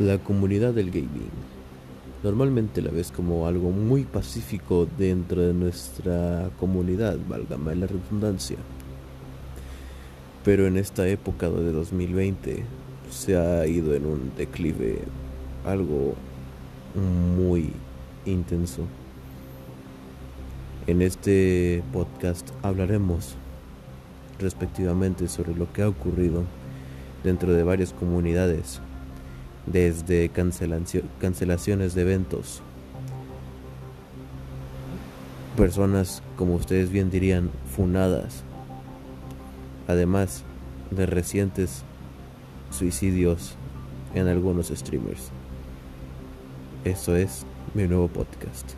La comunidad del gaming. Normalmente la ves como algo muy pacífico dentro de nuestra comunidad, válgame la redundancia. Pero en esta época de 2020 se ha ido en un declive algo muy intenso. En este podcast hablaremos respectivamente sobre lo que ha ocurrido dentro de varias comunidades desde cancelaciones de eventos, personas, como ustedes bien dirían, funadas, además de recientes suicidios en algunos streamers. Eso es mi nuevo podcast.